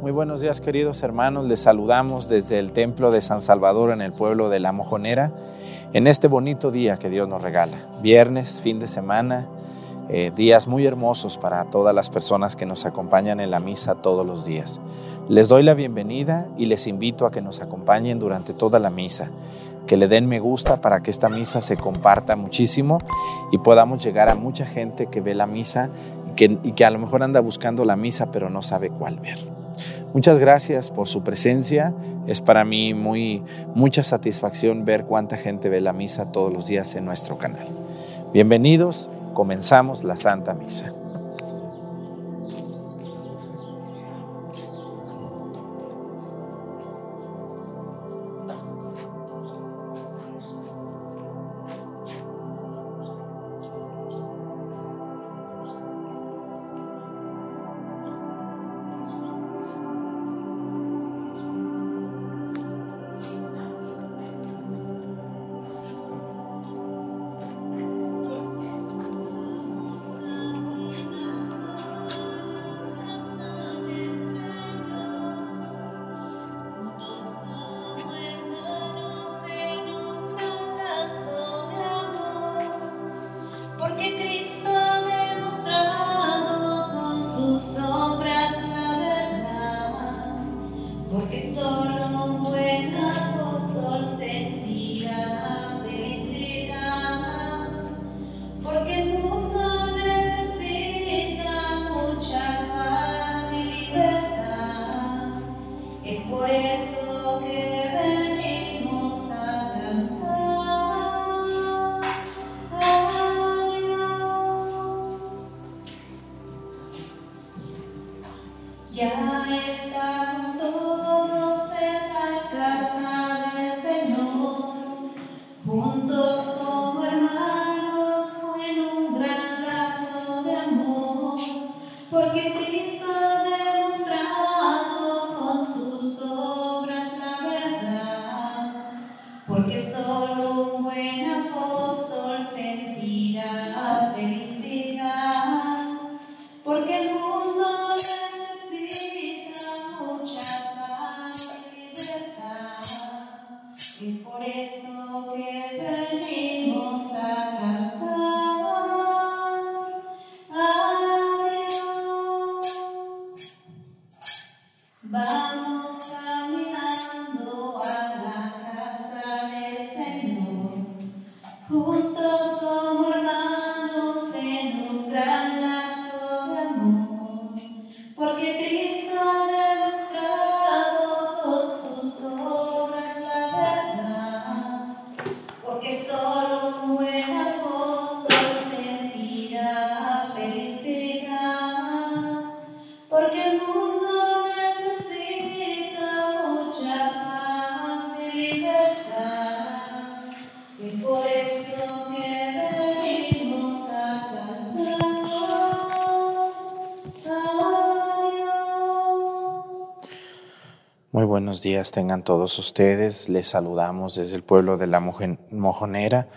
Muy buenos días queridos hermanos, les saludamos desde el Templo de San Salvador en el pueblo de La Mojonera en este bonito día que Dios nos regala. Viernes, fin de semana, eh, días muy hermosos para todas las personas que nos acompañan en la misa todos los días. Les doy la bienvenida y les invito a que nos acompañen durante toda la misa, que le den me gusta para que esta misa se comparta muchísimo y podamos llegar a mucha gente que ve la misa y que, y que a lo mejor anda buscando la misa pero no sabe cuál ver. Muchas gracias por su presencia. Es para mí muy mucha satisfacción ver cuánta gente ve la misa todos los días en nuestro canal. Bienvenidos, comenzamos la Santa Misa. Buenos días tengan todos ustedes. Les saludamos desde el pueblo de la Mojonera.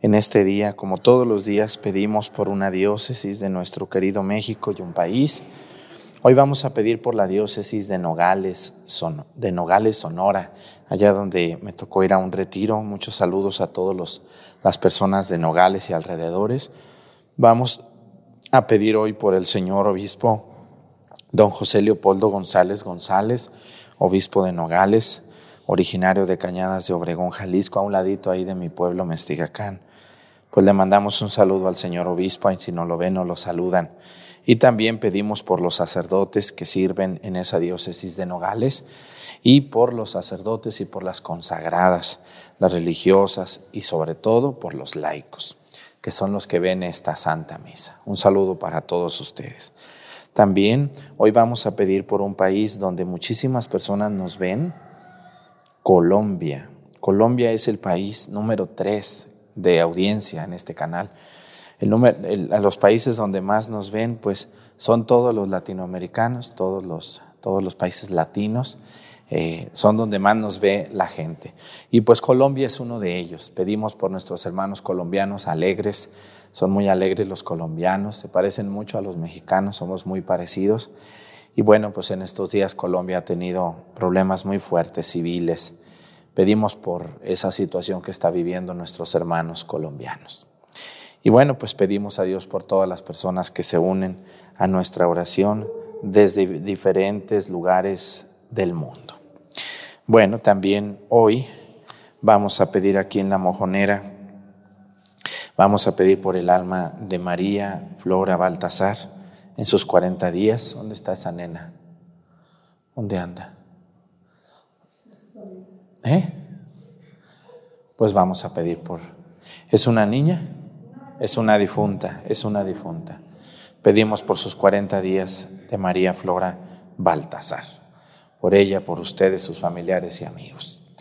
En este día, como todos los días, pedimos por una diócesis de nuestro querido México y un país. Hoy vamos a pedir por la diócesis de Nogales, de Nogales, Sonora, allá donde me tocó ir a un retiro. Muchos saludos a todas las personas de Nogales y alrededores. Vamos a pedir hoy por el señor obispo don José Leopoldo González González obispo de Nogales, originario de Cañadas de Obregón, Jalisco, a un ladito ahí de mi pueblo, Mestigacán. Pues le mandamos un saludo al señor obispo, y si no lo ven, no lo saludan. Y también pedimos por los sacerdotes que sirven en esa diócesis de Nogales y por los sacerdotes y por las consagradas, las religiosas y sobre todo por los laicos, que son los que ven esta santa misa. Un saludo para todos ustedes. También hoy vamos a pedir por un país donde muchísimas personas nos ven, Colombia. Colombia es el país número tres de audiencia en este canal. Los países donde más nos ven, pues son todos los latinoamericanos, todos los, todos los países latinos, eh, son donde más nos ve la gente. Y pues Colombia es uno de ellos. Pedimos por nuestros hermanos colombianos alegres, son muy alegres los colombianos, se parecen mucho a los mexicanos, somos muy parecidos. Y bueno, pues en estos días Colombia ha tenido problemas muy fuertes civiles. Pedimos por esa situación que está viviendo nuestros hermanos colombianos. Y bueno, pues pedimos a Dios por todas las personas que se unen a nuestra oración desde diferentes lugares del mundo. Bueno, también hoy vamos a pedir aquí en la mojonera, vamos a pedir por el alma de María Flora Baltasar en sus 40 días. ¿Dónde está esa nena? ¿Dónde anda? ¿Eh? Pues vamos a pedir por... ¿Es una niña? Es una difunta, es una difunta. Pedimos por sus 40 días de María Flora Baltasar. Por ella, por ustedes, sus familiares y amigos.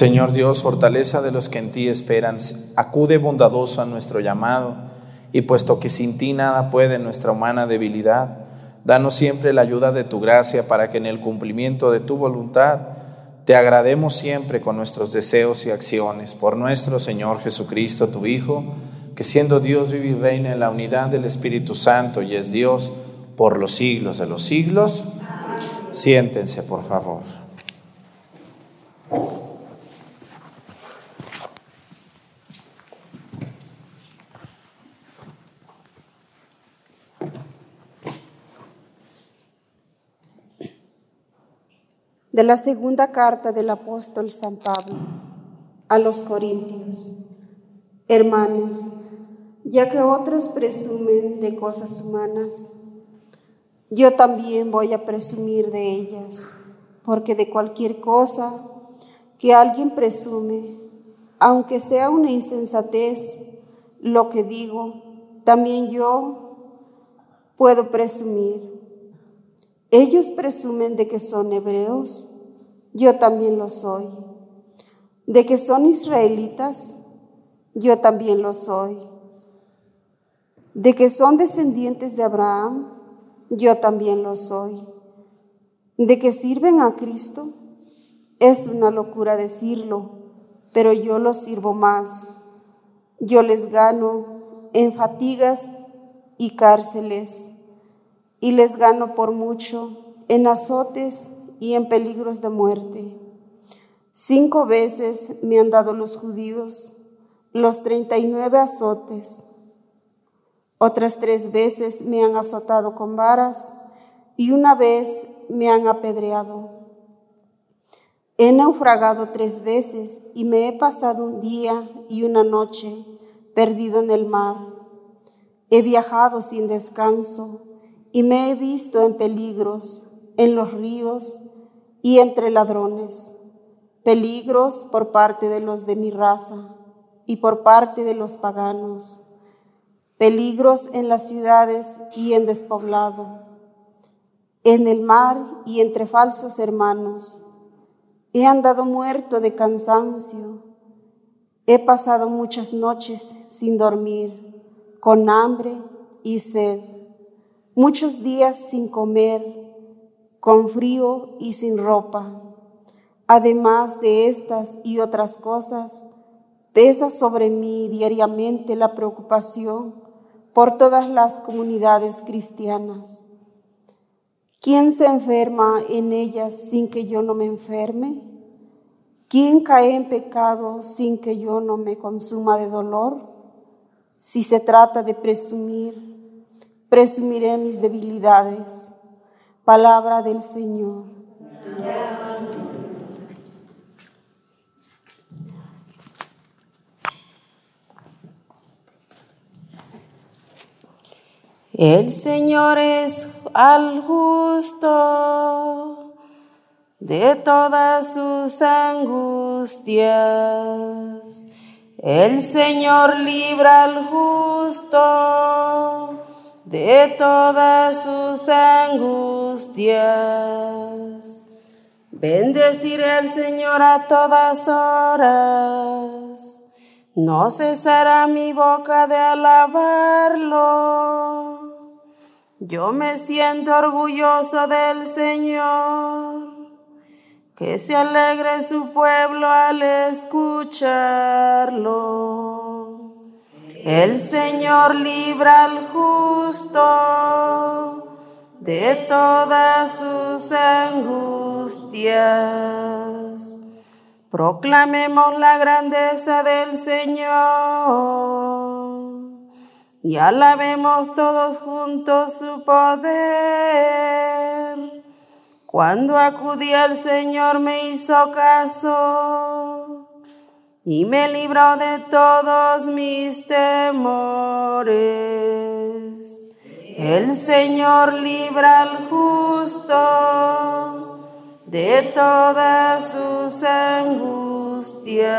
Señor Dios, fortaleza de los que en ti esperan, acude bondadoso a nuestro llamado, y puesto que sin ti nada puede nuestra humana debilidad, Danos siempre la ayuda de tu gracia para que en el cumplimiento de tu voluntad te agrademos siempre con nuestros deseos y acciones. Por nuestro Señor Jesucristo, tu Hijo, que siendo Dios vive y reina en la unidad del Espíritu Santo y es Dios por los siglos de los siglos. Siéntense, por favor. De la segunda carta del apóstol San Pablo a los Corintios. Hermanos, ya que otros presumen de cosas humanas, yo también voy a presumir de ellas, porque de cualquier cosa que alguien presume, aunque sea una insensatez, lo que digo, también yo puedo presumir. Ellos presumen de que son hebreos, yo también lo soy. De que son israelitas, yo también lo soy. De que son descendientes de Abraham, yo también lo soy. De que sirven a Cristo, es una locura decirlo, pero yo los sirvo más. Yo les gano en fatigas y cárceles, y les gano por mucho en azotes y en peligros de muerte. Cinco veces me han dado los judíos los treinta y nueve azotes. Otras tres veces me han azotado con varas y una vez me han apedreado. He naufragado tres veces y me he pasado un día y una noche perdido en el mar. He viajado sin descanso y me he visto en peligros, en los ríos y entre ladrones, peligros por parte de los de mi raza y por parte de los paganos, peligros en las ciudades y en despoblado, en el mar y entre falsos hermanos. He andado muerto de cansancio, he pasado muchas noches sin dormir, con hambre y sed, muchos días sin comer, con frío y sin ropa. Además de estas y otras cosas, pesa sobre mí diariamente la preocupación por todas las comunidades cristianas. ¿Quién se enferma en ellas sin que yo no me enferme? ¿Quién cae en pecado sin que yo no me consuma de dolor? Si se trata de presumir, presumiré mis debilidades Palabra del Señor. El Señor es al justo de todas sus angustias. El Señor libra al justo de todas sus angustias. Bendeciré al Señor a todas horas. No cesará mi boca de alabarlo. Yo me siento orgulloso del Señor. Que se alegre su pueblo al escucharlo. El Señor libra al justo de todas sus angustias. Proclamemos la grandeza del Señor y alabemos todos juntos su poder. Cuando acudí al Señor me hizo caso y me libró de todos mis temores. El Señor libra al justo de todas sus angustias.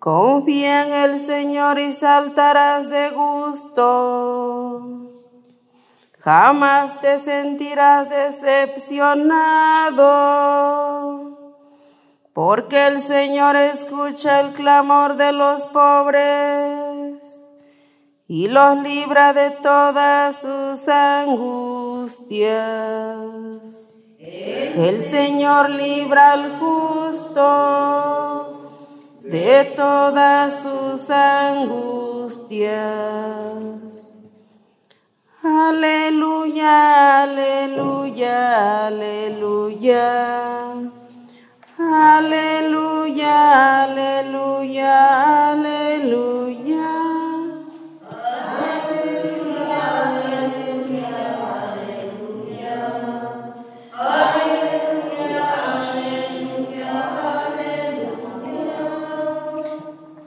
Confía en el Señor y saltarás de gusto. Jamás te sentirás decepcionado porque el Señor escucha el clamor de los pobres y los libra de todas sus angustias. El Señor libra al justo de todas sus angustias. Aleluya, aleluya, aleluya. Aleluya, aleluya, aleluya. Aleluya, aleluya, aleluya. Aleluya, aleluya,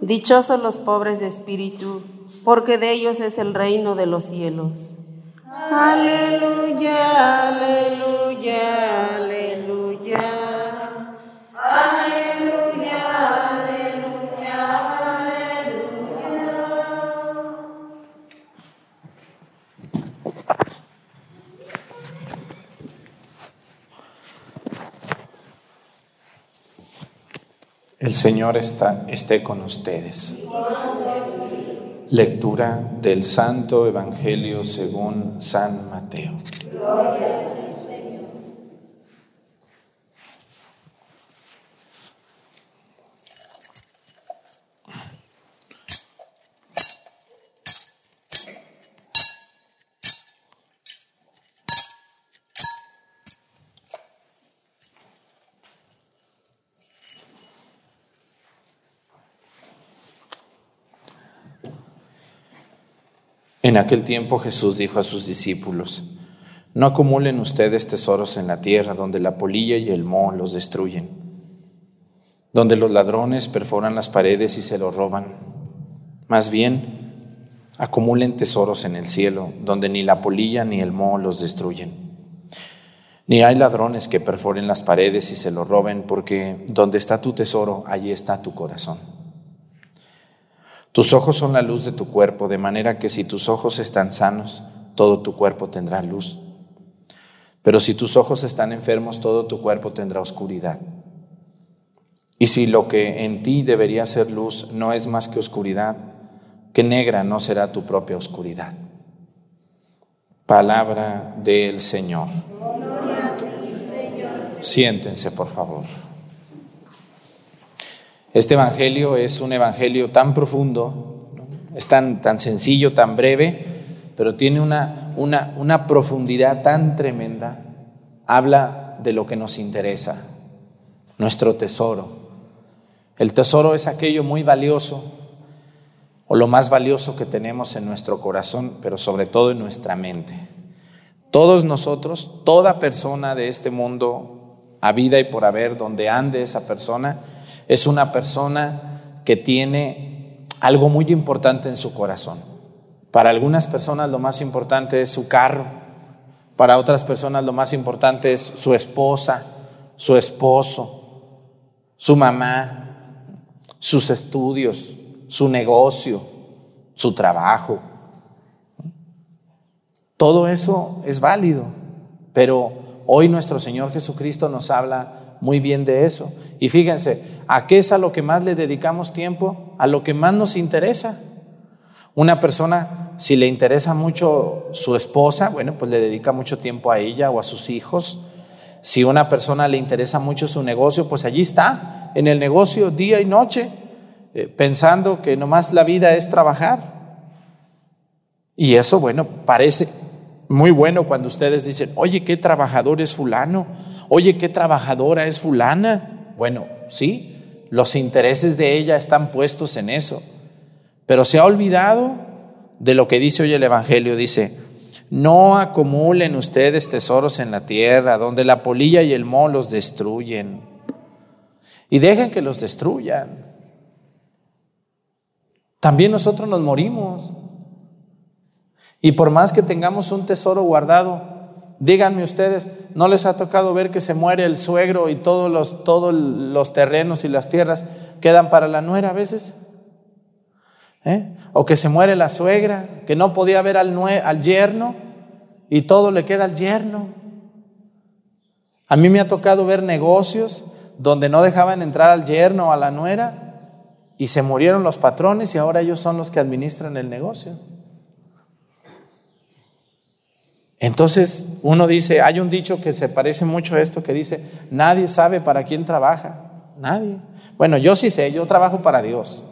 Dichosos los pobres de espíritu, porque de ellos es el reino de los cielos. Aleluya, aleluya, aleluya. El Señor está, esté con ustedes. Lectura del Santo Evangelio según San Mateo. En aquel tiempo Jesús dijo a sus discípulos, no acumulen ustedes tesoros en la tierra donde la polilla y el moho los destruyen, donde los ladrones perforan las paredes y se los roban. Más bien, acumulen tesoros en el cielo, donde ni la polilla ni el moho los destruyen. Ni hay ladrones que perforen las paredes y se lo roben, porque donde está tu tesoro, allí está tu corazón. Tus ojos son la luz de tu cuerpo, de manera que si tus ojos están sanos, todo tu cuerpo tendrá luz. Pero si tus ojos están enfermos, todo tu cuerpo tendrá oscuridad. Y si lo que en ti debería ser luz no es más que oscuridad, que negra no será tu propia oscuridad. Palabra del Señor. Siéntense, por favor. Este Evangelio es un Evangelio tan profundo, es tan, tan sencillo, tan breve, pero tiene una, una, una profundidad tan tremenda. Habla de lo que nos interesa, nuestro tesoro. El tesoro es aquello muy valioso, o lo más valioso que tenemos en nuestro corazón, pero sobre todo en nuestra mente. Todos nosotros, toda persona de este mundo, a vida y por haber, donde ande esa persona, es una persona que tiene algo muy importante en su corazón. Para algunas personas lo más importante es su carro, para otras personas lo más importante es su esposa, su esposo, su mamá, sus estudios, su negocio, su trabajo. Todo eso es válido, pero hoy nuestro Señor Jesucristo nos habla muy bien de eso. Y fíjense, ¿a qué es a lo que más le dedicamos tiempo? A lo que más nos interesa. Una persona, si le interesa mucho su esposa, bueno, pues le dedica mucho tiempo a ella o a sus hijos. Si una persona le interesa mucho su negocio, pues allí está, en el negocio día y noche. Eh, pensando que nomás la vida es trabajar. Y eso, bueno, parece muy bueno cuando ustedes dicen, oye, qué trabajador es fulano, oye, qué trabajadora es fulana. Bueno, sí, los intereses de ella están puestos en eso, pero se ha olvidado de lo que dice hoy el Evangelio, dice, no acumulen ustedes tesoros en la tierra, donde la polilla y el moho los destruyen, y dejen que los destruyan. También nosotros nos morimos. Y por más que tengamos un tesoro guardado, díganme ustedes, ¿no les ha tocado ver que se muere el suegro y todos los, todos los terrenos y las tierras quedan para la nuera a veces? ¿Eh? O que se muere la suegra, que no podía ver al, al yerno y todo le queda al yerno. A mí me ha tocado ver negocios donde no dejaban entrar al yerno o a la nuera y se murieron los patrones y ahora ellos son los que administran el negocio. Entonces uno dice, hay un dicho que se parece mucho a esto que dice, nadie sabe para quién trabaja, nadie. Bueno, yo sí sé, yo trabajo para Dios.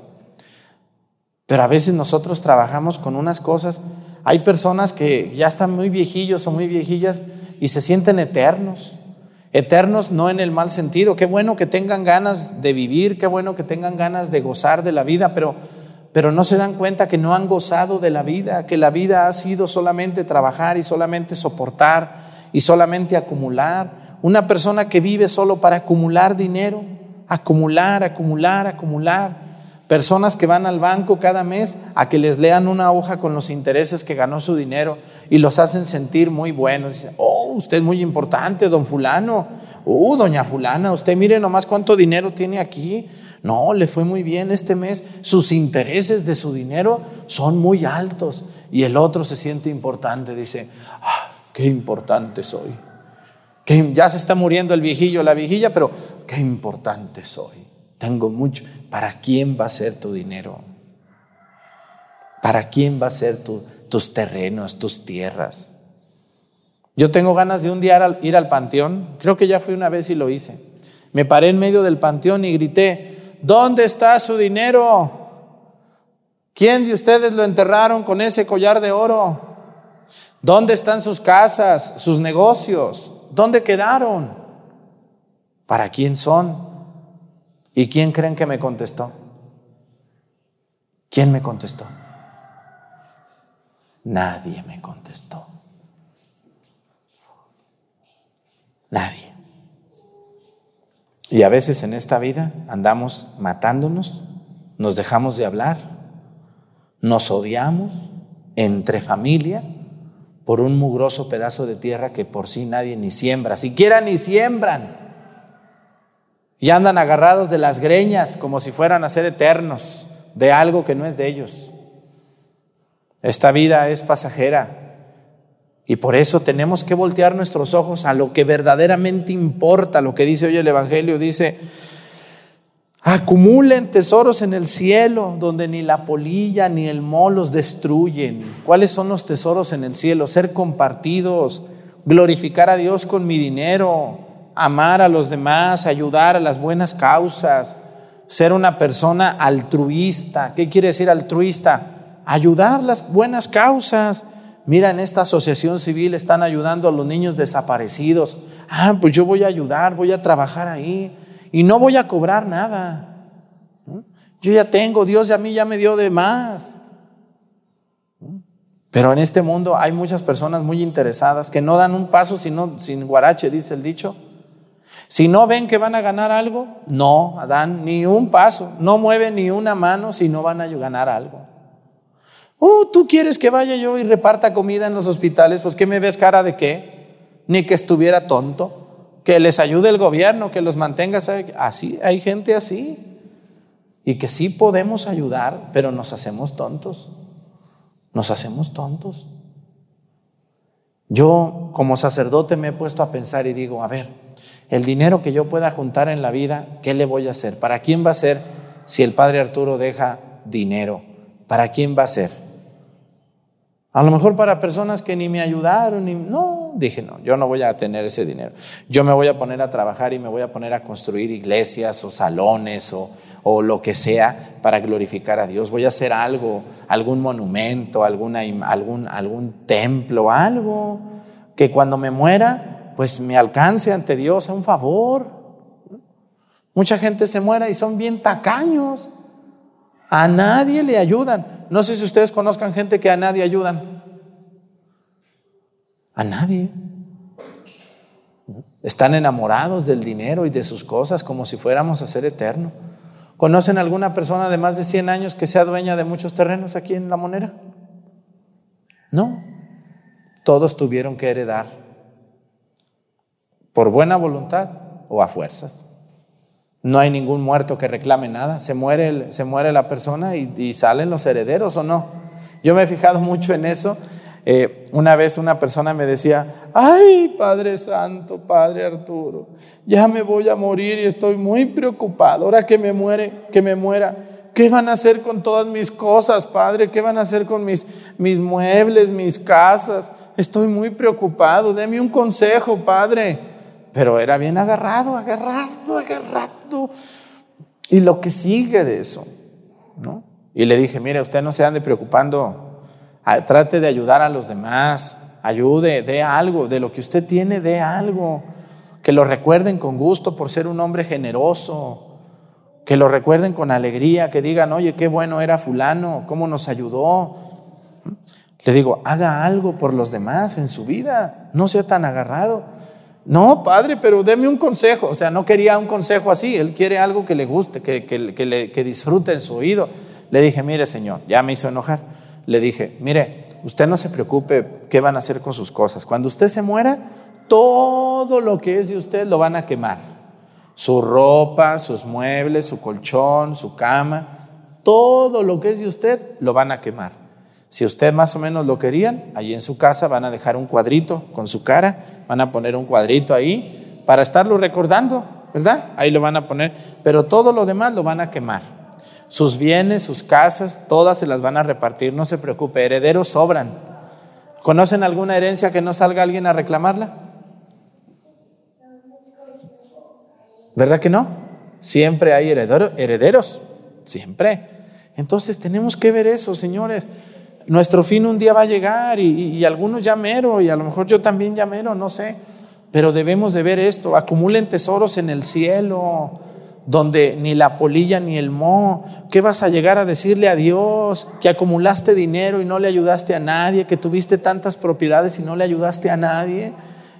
Pero a veces nosotros trabajamos con unas cosas, hay personas que ya están muy viejillos o muy viejillas y se sienten eternos. Eternos no en el mal sentido. Qué bueno que tengan ganas de vivir, qué bueno que tengan ganas de gozar de la vida, pero, pero no se dan cuenta que no han gozado de la vida, que la vida ha sido solamente trabajar y solamente soportar y solamente acumular. Una persona que vive solo para acumular dinero, acumular, acumular, acumular. Personas que van al banco cada mes a que les lean una hoja con los intereses que ganó su dinero y los hacen sentir muy buenos. Dicen, oh, usted es muy importante, don fulano. Uh, doña fulana, usted mire nomás cuánto dinero tiene aquí. No, le fue muy bien este mes. Sus intereses de su dinero son muy altos. Y el otro se siente importante. Dice, ah, qué importante soy. Que ya se está muriendo el viejillo, la viejilla, pero qué importante soy. Tengo mucho. ¿Para quién va a ser tu dinero? ¿Para quién va a ser tus terrenos, tus tierras? Yo tengo ganas de un día ir al panteón. Creo que ya fui una vez y lo hice. Me paré en medio del panteón y grité, ¿dónde está su dinero? ¿Quién de ustedes lo enterraron con ese collar de oro? ¿Dónde están sus casas, sus negocios? ¿Dónde quedaron? ¿Para quién son? ¿Y quién creen que me contestó? ¿Quién me contestó? Nadie me contestó. Nadie. Y a veces en esta vida andamos matándonos, nos dejamos de hablar, nos odiamos, entre familia por un mugroso pedazo de tierra que por sí nadie ni siembra, siquiera ni siembran. Y andan agarrados de las greñas como si fueran a ser eternos de algo que no es de ellos. Esta vida es pasajera y por eso tenemos que voltear nuestros ojos a lo que verdaderamente importa, lo que dice hoy el Evangelio, dice, Acumulen tesoros en el cielo, donde ni la polilla ni el moho los destruyen. ¿Cuáles son los tesoros en el cielo? Ser compartidos, glorificar a Dios con mi dinero, amar a los demás, ayudar a las buenas causas, ser una persona altruista. ¿Qué quiere decir altruista? Ayudar las buenas causas. Mira, en esta asociación civil están ayudando a los niños desaparecidos. Ah, pues yo voy a ayudar, voy a trabajar ahí y no voy a cobrar nada. Yo ya tengo, Dios a mí ya me dio de más. Pero en este mundo hay muchas personas muy interesadas que no dan un paso sino, sin guarache, dice el dicho. Si no ven que van a ganar algo, no dan ni un paso, no mueven ni una mano si no van a ganar algo. Oh, tú quieres que vaya yo y reparta comida en los hospitales, pues ¿qué me ves cara de qué? Ni que estuviera tonto que les ayude el gobierno, que los mantenga. Así, hay gente así. Y que sí podemos ayudar, pero nos hacemos tontos. Nos hacemos tontos. Yo como sacerdote me he puesto a pensar y digo, a ver, el dinero que yo pueda juntar en la vida, ¿qué le voy a hacer? ¿Para quién va a ser si el padre Arturo deja dinero? ¿Para quién va a ser? A lo mejor para personas que ni me ayudaron, ni, no, dije, no, yo no voy a tener ese dinero. Yo me voy a poner a trabajar y me voy a poner a construir iglesias o salones o, o lo que sea para glorificar a Dios. Voy a hacer algo, algún monumento, algún, algún templo, algo que cuando me muera, pues me alcance ante Dios a un favor. Mucha gente se muera y son bien tacaños. A nadie le ayudan. No sé si ustedes conozcan gente que a nadie ayudan. A nadie. Están enamorados del dinero y de sus cosas como si fuéramos a ser eterno. ¿Conocen alguna persona de más de 100 años que sea dueña de muchos terrenos aquí en La Monera? No. Todos tuvieron que heredar por buena voluntad o a fuerzas. No hay ningún muerto que reclame nada. Se muere, se muere la persona y, salen los herederos o no. Yo me he fijado mucho en eso. Eh, una vez una persona me decía, ay Padre Santo, Padre Arturo, ya me voy a morir y estoy muy preocupado. Ahora que me muere, que me muera, ¿qué van a hacer con todas mis cosas, Padre? ¿Qué van a hacer con mis, mis muebles, mis casas? Estoy muy preocupado. Deme un consejo, Padre pero era bien agarrado, agarrado, agarrado. Y lo que sigue de eso, ¿no? Y le dije, mire, usted no se ande preocupando, trate de ayudar a los demás, ayude, dé algo, de lo que usted tiene, dé algo. Que lo recuerden con gusto por ser un hombre generoso, que lo recuerden con alegría, que digan, oye, qué bueno era fulano, cómo nos ayudó. Le digo, haga algo por los demás en su vida, no sea tan agarrado. No, padre, pero deme un consejo. O sea, no quería un consejo así. Él quiere algo que le guste, que, que, le, que disfrute en su oído. Le dije, mire, señor, ya me hizo enojar. Le dije, mire, usted no se preocupe qué van a hacer con sus cosas. Cuando usted se muera, todo lo que es de usted lo van a quemar. Su ropa, sus muebles, su colchón, su cama, todo lo que es de usted lo van a quemar. Si usted más o menos lo querían, allí en su casa van a dejar un cuadrito con su cara, van a poner un cuadrito ahí para estarlo recordando, ¿verdad? Ahí lo van a poner, pero todo lo demás lo van a quemar. Sus bienes, sus casas, todas se las van a repartir, no se preocupe, herederos sobran. ¿Conocen alguna herencia que no salga alguien a reclamarla? ¿Verdad que no? Siempre hay herederos, siempre. Entonces tenemos que ver eso, señores. Nuestro fin un día va a llegar y, algunos ya mero y a lo mejor yo también ya mero, no sé. Pero debemos de ver esto, acumulen tesoros en el cielo, donde ni la polilla ni el mo, ¿qué vas a llegar a decirle a Dios? Que acumulaste dinero y no le ayudaste a nadie, que tuviste tantas propiedades y no le ayudaste a nadie.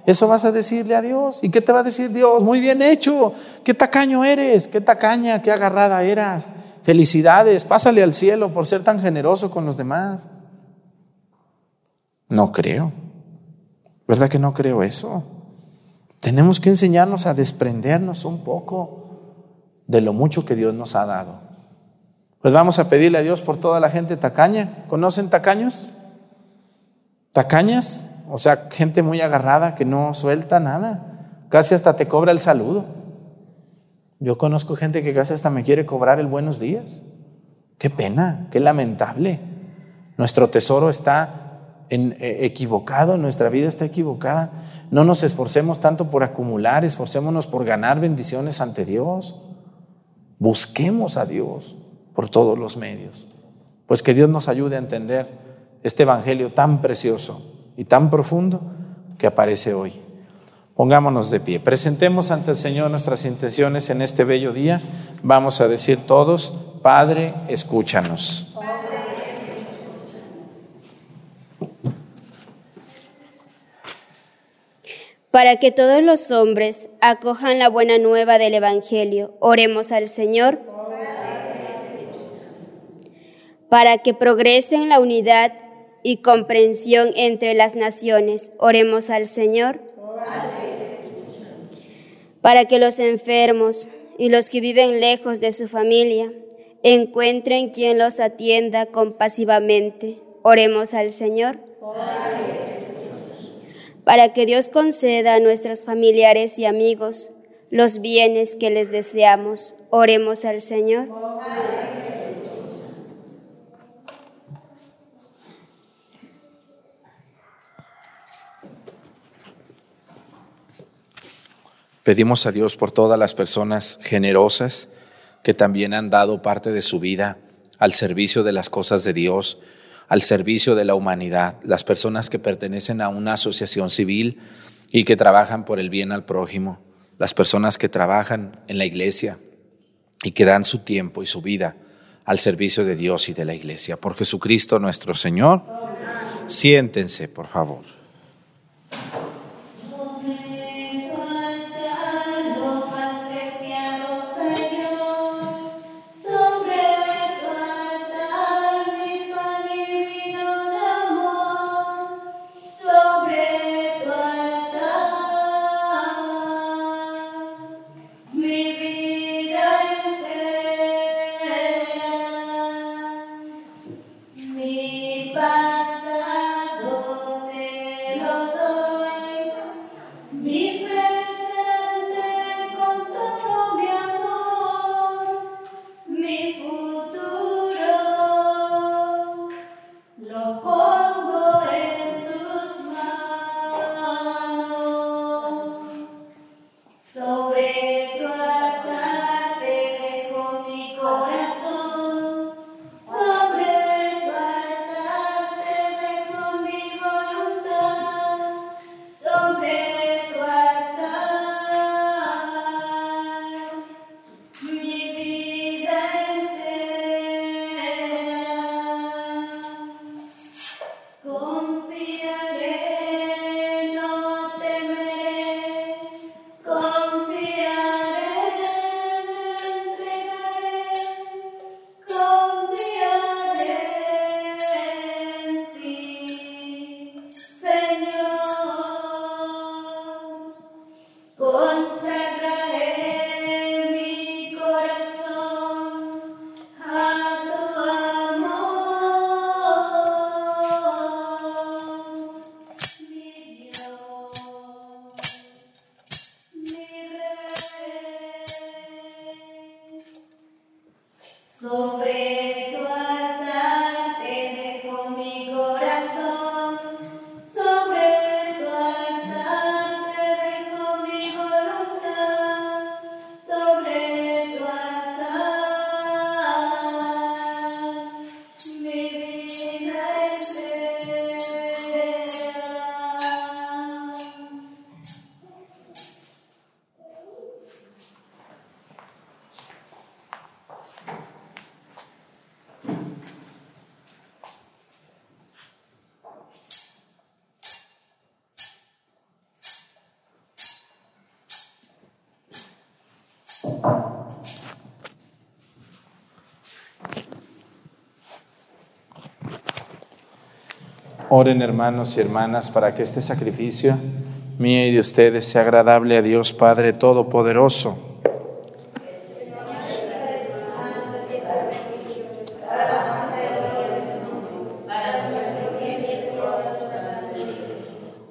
Eso vas a decirle a Dios. ¿Y qué te va a decir Dios? Muy bien hecho. Qué tacaño eres, qué tacaña, qué agarrada eras. Felicidades, pásale al cielo por ser tan generoso con los demás. No creo. ¿Verdad que no creo eso? Tenemos que enseñarnos a desprendernos un poco de lo mucho que Dios nos ha dado. Pues vamos a pedirle a Dios por toda la gente tacaña. ¿Conocen tacaños? ¿Tacañas? O sea, gente muy agarrada que no suelta nada. Casi hasta te cobra el saludo. Yo conozco gente que casi hasta me quiere cobrar el buenos días. Qué pena, qué lamentable. Nuestro tesoro está eh, equivocado, nuestra vida está equivocada. No nos esforcemos tanto por acumular, esforcémonos por ganar bendiciones ante Dios. Busquemos a Dios por todos los medios. Pues que Dios nos ayude a entender este Evangelio tan precioso y tan profundo que aparece hoy. Pongámonos de pie, presentemos ante el Señor nuestras intenciones en este bello día. Vamos a decir todos, Padre, escúchanos. Para que todos los hombres acojan la buena nueva del Evangelio, oremos al Señor. Para que progresen la unidad y comprensión entre las naciones, oremos al Señor. Para que los enfermos y los que viven lejos de su familia encuentren quien los atienda compasivamente, oremos al Señor. Para que Dios conceda a nuestros familiares y amigos los bienes que les deseamos, oremos al Señor. Pedimos a Dios por todas las personas generosas que también han dado parte de su vida al servicio de las cosas de Dios, al servicio de la humanidad, las personas que pertenecen a una asociación civil y que trabajan por el bien al prójimo, las personas que trabajan en la iglesia y que dan su tiempo y su vida al servicio de Dios y de la iglesia. Por Jesucristo nuestro Señor, siéntense, por favor. Oren hermanos y hermanas para que este sacrificio mío y de ustedes sea agradable a Dios Padre Todopoderoso.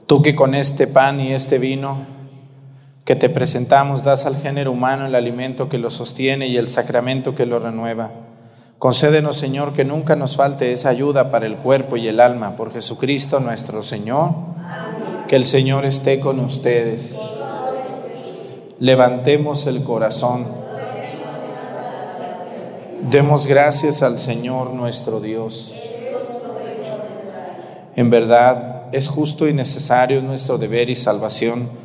Tú que con este pan y este vino que te presentamos das al género humano el alimento que lo sostiene y el sacramento que lo renueva Concédenos, Señor, que nunca nos falte esa ayuda para el cuerpo y el alma, por Jesucristo nuestro Señor. Que el Señor esté con ustedes. Levantemos el corazón. Demos gracias al Señor nuestro Dios. En verdad, es justo y necesario nuestro deber y salvación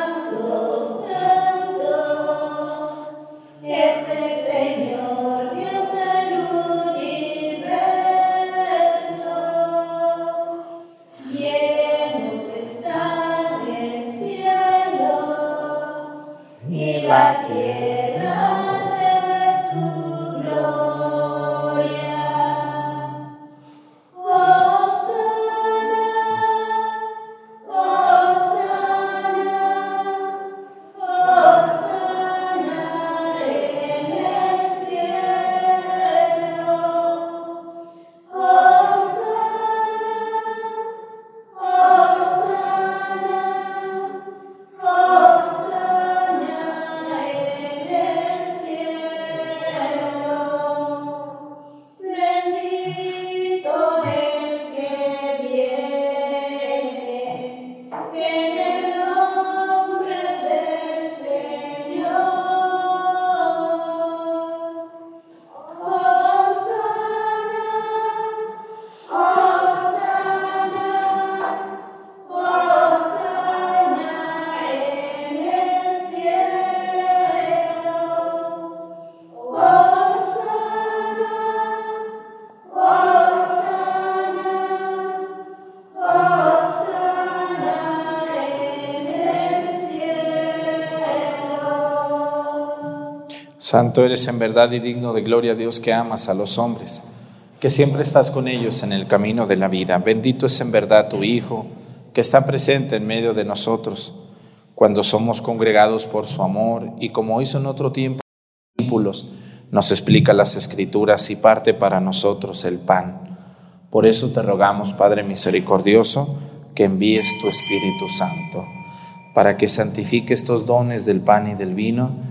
Santo eres en verdad y digno de gloria Dios que amas a los hombres, que siempre estás con ellos en el camino de la vida. Bendito es en verdad tu Hijo, que está presente en medio de nosotros, cuando somos congregados por su amor y como hizo en otro tiempo discípulos, nos explica las escrituras y parte para nosotros el pan. Por eso te rogamos, Padre misericordioso, que envíes tu Espíritu Santo, para que santifique estos dones del pan y del vino,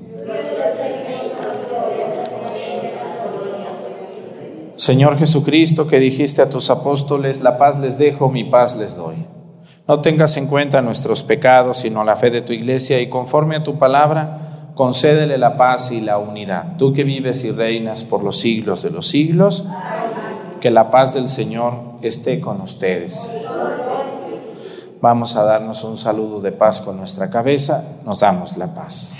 Señor Jesucristo, que dijiste a tus apóstoles, la paz les dejo, mi paz les doy. No tengas en cuenta nuestros pecados, sino la fe de tu iglesia, y conforme a tu palabra, concédele la paz y la unidad. Tú que vives y reinas por los siglos de los siglos, que la paz del Señor esté con ustedes. Vamos a darnos un saludo de paz con nuestra cabeza, nos damos la paz.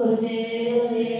Cordero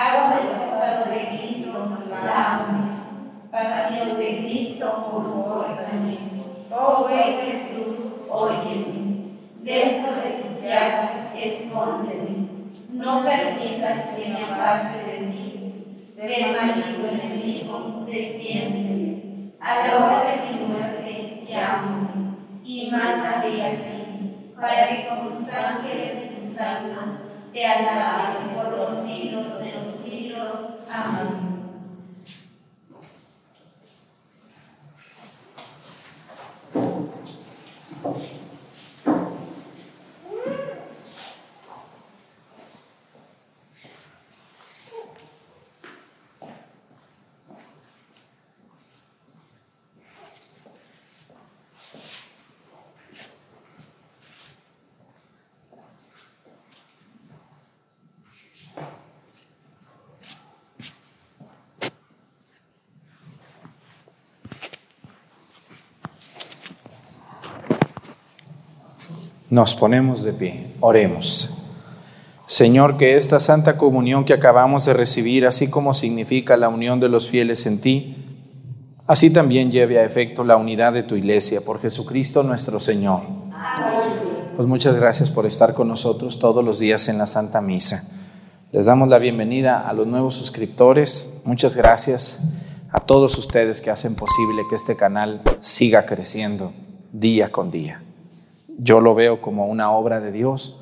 Agua del costado de Cristo, lávame. Pasión de Cristo, confórtame. Oh buen Jesús, óyeme. Dentro de tus llagas, escóndeme. No permitas que me aparte de ti. Del maligno enemigo, defiéndeme. A la hora de mi muerte, llámame. Y mándame a ti, para que con tus ángeles y tus santos te alaben por los siglos de los Nos ponemos de pie, oremos. Señor, que esta santa comunión que acabamos de recibir, así como significa la unión de los fieles en ti, así también lleve a efecto la unidad de tu iglesia por Jesucristo nuestro Señor. Pues muchas gracias por estar con nosotros todos los días en la Santa Misa. Les damos la bienvenida a los nuevos suscriptores. Muchas gracias a todos ustedes que hacen posible que este canal siga creciendo día con día. Yo lo veo como una obra de Dios.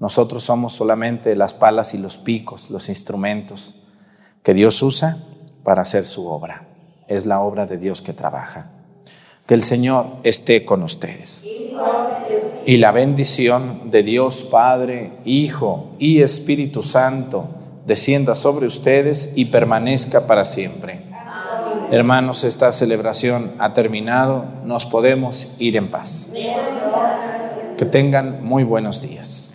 Nosotros somos solamente las palas y los picos, los instrumentos que Dios usa para hacer su obra. Es la obra de Dios que trabaja. Que el Señor esté con ustedes. Y la bendición de Dios Padre, Hijo y Espíritu Santo descienda sobre ustedes y permanezca para siempre. Hermanos, esta celebración ha terminado. Nos podemos ir en paz. Que tengan muy buenos días.